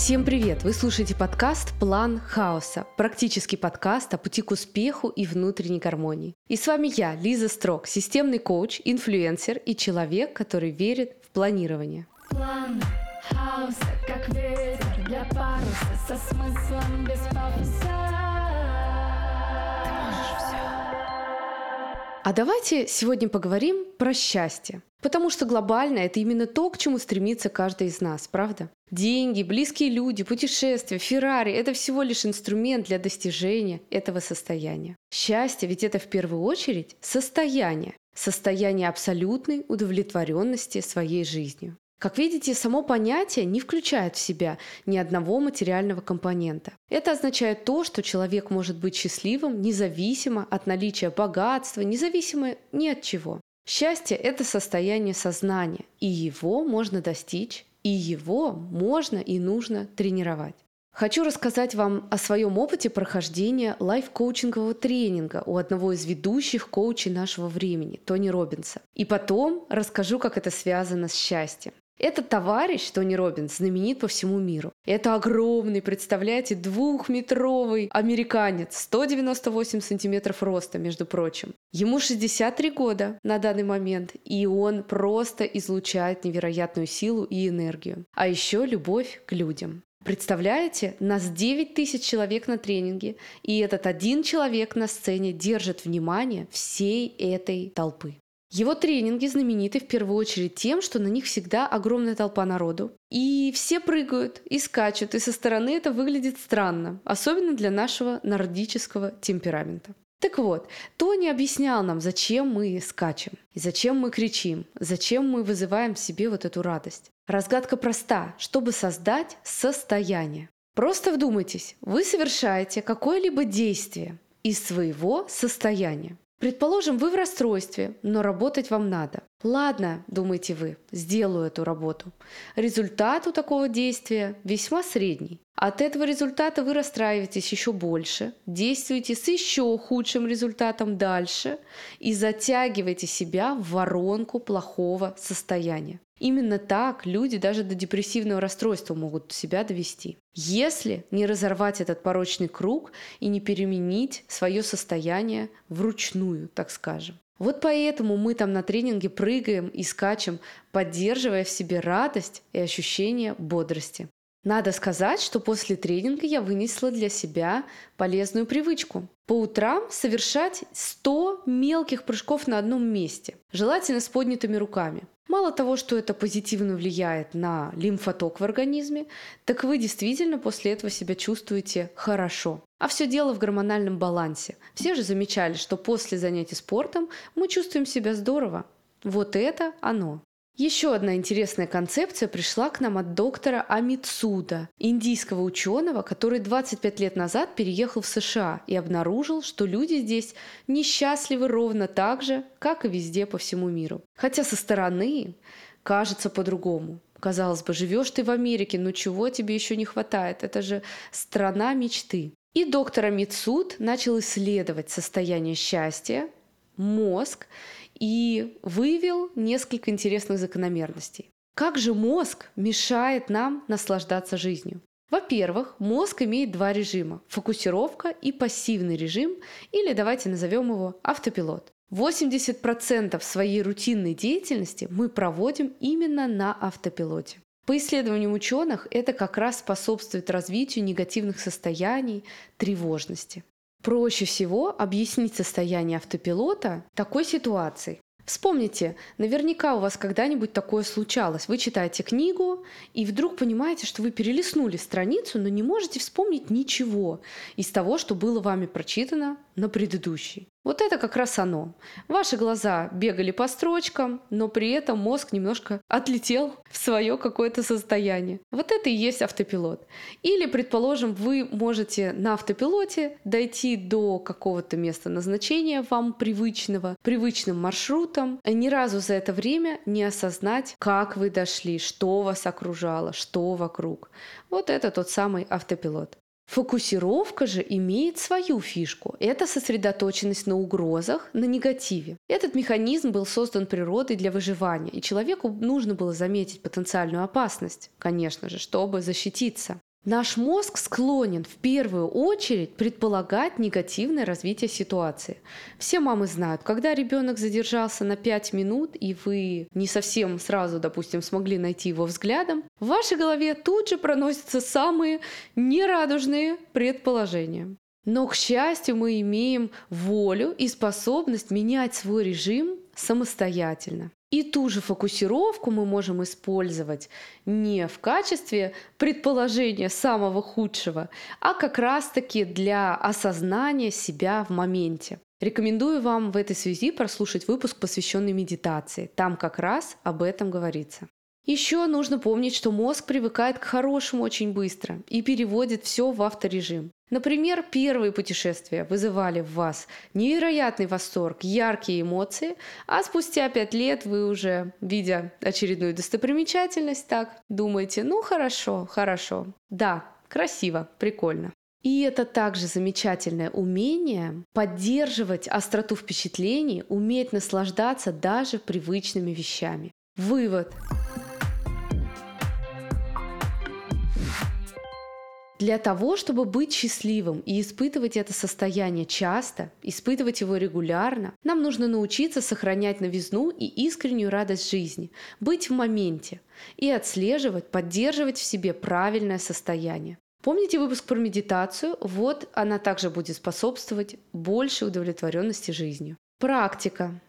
Всем привет! Вы слушаете подкаст «План хаоса» – практический подкаст о пути к успеху и внутренней гармонии. И с вами я, Лиза Строк, системный коуч, инфлюенсер и человек, который верит в планирование. План хаоса, как ветер для паруса, со смыслом без пафоса. А давайте сегодня поговорим про счастье. Потому что глобально это именно то, к чему стремится каждый из нас, правда? Деньги, близкие люди, путешествия, Феррари – это всего лишь инструмент для достижения этого состояния. Счастье ведь это в первую очередь состояние. Состояние абсолютной удовлетворенности своей жизнью. Как видите, само понятие не включает в себя ни одного материального компонента. Это означает то, что человек может быть счастливым независимо от наличия богатства, независимо ни от чего. Счастье – это состояние сознания, и его можно достичь, и его можно и нужно тренировать. Хочу рассказать вам о своем опыте прохождения лайф-коучингового тренинга у одного из ведущих коучей нашего времени, Тони Робинса. И потом расскажу, как это связано с счастьем. Этот товарищ, Тони Робинс, знаменит по всему миру. Это огромный, представляете, двухметровый американец, 198 сантиметров роста, между прочим. Ему 63 года на данный момент, и он просто излучает невероятную силу и энергию. А еще любовь к людям. Представляете, нас 9 тысяч человек на тренинге, и этот один человек на сцене держит внимание всей этой толпы. Его тренинги знамениты в первую очередь тем, что на них всегда огромная толпа народу. И все прыгают и скачут, и со стороны это выглядит странно, особенно для нашего нордического темперамента. Так вот, Тони объяснял нам, зачем мы скачем, и зачем мы кричим, зачем мы вызываем в себе вот эту радость. Разгадка проста, чтобы создать состояние. Просто вдумайтесь, вы совершаете какое-либо действие из своего состояния. Предположим, вы в расстройстве, но работать вам надо. Ладно, думаете вы, сделаю эту работу. Результат у такого действия весьма средний. От этого результата вы расстраиваетесь еще больше, действуете с еще худшим результатом дальше и затягиваете себя в воронку плохого состояния. Именно так люди даже до депрессивного расстройства могут себя довести. Если не разорвать этот порочный круг и не переменить свое состояние вручную, так скажем. Вот поэтому мы там на тренинге прыгаем и скачем, поддерживая в себе радость и ощущение бодрости. Надо сказать, что после тренинга я вынесла для себя полезную привычку. По утрам совершать 100 мелких прыжков на одном месте, желательно с поднятыми руками. Мало того, что это позитивно влияет на лимфоток в организме, так вы действительно после этого себя чувствуете хорошо. А все дело в гормональном балансе. Все же замечали, что после занятий спортом мы чувствуем себя здорово. Вот это оно. Еще одна интересная концепция пришла к нам от доктора Амитсуда, индийского ученого, который 25 лет назад переехал в США и обнаружил, что люди здесь несчастливы ровно так же, как и везде по всему миру. Хотя со стороны кажется по-другому. Казалось бы, живешь ты в Америке, но чего тебе еще не хватает? Это же страна мечты. И доктор Амитсуд начал исследовать состояние счастья, мозг и выявил несколько интересных закономерностей. Как же мозг мешает нам наслаждаться жизнью? Во-первых, мозг имеет два режима – фокусировка и пассивный режим, или давайте назовем его автопилот. 80% своей рутинной деятельности мы проводим именно на автопилоте. По исследованиям ученых, это как раз способствует развитию негативных состояний, тревожности. Проще всего объяснить состояние автопилота такой ситуацией. Вспомните, наверняка у вас когда-нибудь такое случалось. Вы читаете книгу и вдруг понимаете, что вы перелистнули страницу, но не можете вспомнить ничего из того, что было вами прочитано на предыдущей. Вот это как раз оно. Ваши глаза бегали по строчкам, но при этом мозг немножко отлетел в свое какое-то состояние. Вот это и есть автопилот. Или, предположим, вы можете на автопилоте дойти до какого-то места назначения вам привычного, привычным маршрутом, и ни разу за это время не осознать, как вы дошли, что вас окружало, что вокруг. Вот это тот самый автопилот. Фокусировка же имеет свою фишку. Это сосредоточенность на угрозах, на негативе. Этот механизм был создан природой для выживания, и человеку нужно было заметить потенциальную опасность, конечно же, чтобы защититься. Наш мозг склонен в первую очередь предполагать негативное развитие ситуации. Все мамы знают, когда ребенок задержался на 5 минут, и вы не совсем сразу, допустим, смогли найти его взглядом, в вашей голове тут же проносятся самые нерадужные предположения. Но, к счастью, мы имеем волю и способность менять свой режим самостоятельно. И ту же фокусировку мы можем использовать не в качестве предположения самого худшего, а как раз-таки для осознания себя в моменте. Рекомендую вам в этой связи прослушать выпуск, посвященный медитации. Там как раз об этом говорится. Еще нужно помнить, что мозг привыкает к хорошему очень быстро и переводит все в авторежим. Например, первые путешествия вызывали в вас невероятный восторг, яркие эмоции, а спустя пять лет вы уже, видя очередную достопримечательность, так думаете, ну хорошо, хорошо, да, красиво, прикольно. И это также замечательное умение поддерживать остроту впечатлений, уметь наслаждаться даже привычными вещами. Вывод. Для того, чтобы быть счастливым и испытывать это состояние часто, испытывать его регулярно, нам нужно научиться сохранять новизну и искреннюю радость жизни, быть в моменте и отслеживать, поддерживать в себе правильное состояние. Помните выпуск про медитацию? Вот она также будет способствовать большей удовлетворенности жизнью. Практика.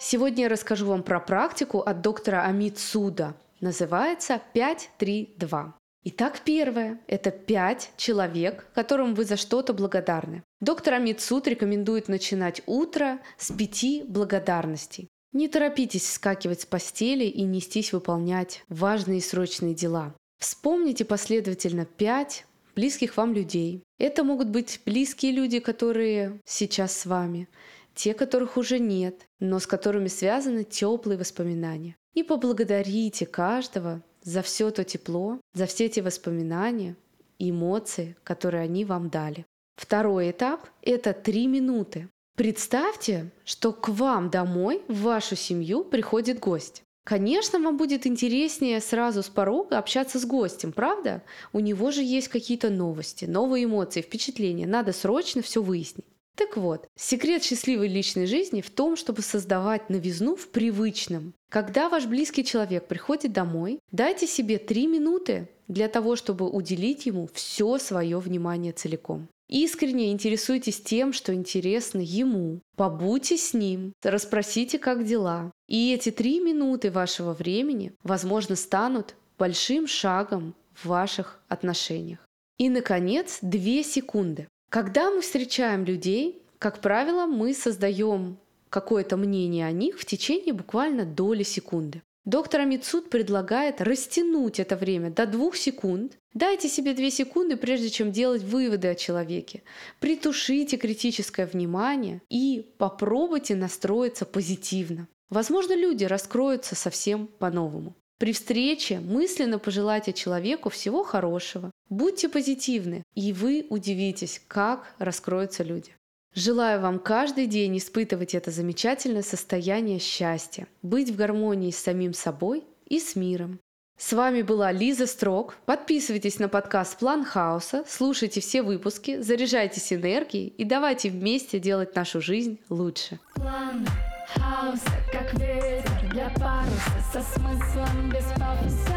Сегодня я расскажу вам про практику от доктора Амит Суда. Называется 5-3-2. Итак, первое – это пять человек, которым вы за что-то благодарны. Доктор Амит Суд рекомендует начинать утро с пяти благодарностей. Не торопитесь вскакивать с постели и нестись выполнять важные и срочные дела. Вспомните последовательно пять близких вам людей. Это могут быть близкие люди, которые сейчас с вами, те, которых уже нет, но с которыми связаны теплые воспоминания. И поблагодарите каждого за все то тепло, за все эти воспоминания, эмоции, которые они вам дали. Второй этап – это три минуты. Представьте, что к вам домой, в вашу семью приходит гость. Конечно, вам будет интереснее сразу с порога общаться с гостем, правда? У него же есть какие-то новости, новые эмоции, впечатления. Надо срочно все выяснить. Так вот, секрет счастливой личной жизни в том, чтобы создавать новизну в привычном. Когда ваш близкий человек приходит домой, дайте себе три минуты для того, чтобы уделить ему все свое внимание целиком. Искренне интересуйтесь тем, что интересно ему. Побудьте с ним, расспросите, как дела. И эти три минуты вашего времени, возможно, станут большим шагом в ваших отношениях. И, наконец, две секунды. Когда мы встречаем людей, как правило, мы создаем какое-то мнение о них в течение буквально доли секунды. Доктор Амитсуд предлагает растянуть это время до двух секунд. Дайте себе две секунды, прежде чем делать выводы о человеке. Притушите критическое внимание и попробуйте настроиться позитивно. Возможно, люди раскроются совсем по-новому. При встрече мысленно пожелайте человеку всего хорошего. Будьте позитивны, и вы удивитесь, как раскроются люди. Желаю вам каждый день испытывать это замечательное состояние счастья, быть в гармонии с самим собой и с миром. С вами была Лиза Строк. Подписывайтесь на подкаст «План хаоса», слушайте все выпуски, заряжайтесь энергией и давайте вместе делать нашу жизнь лучше. План хаоса, как ветер для паруса, со смыслом без пафоса.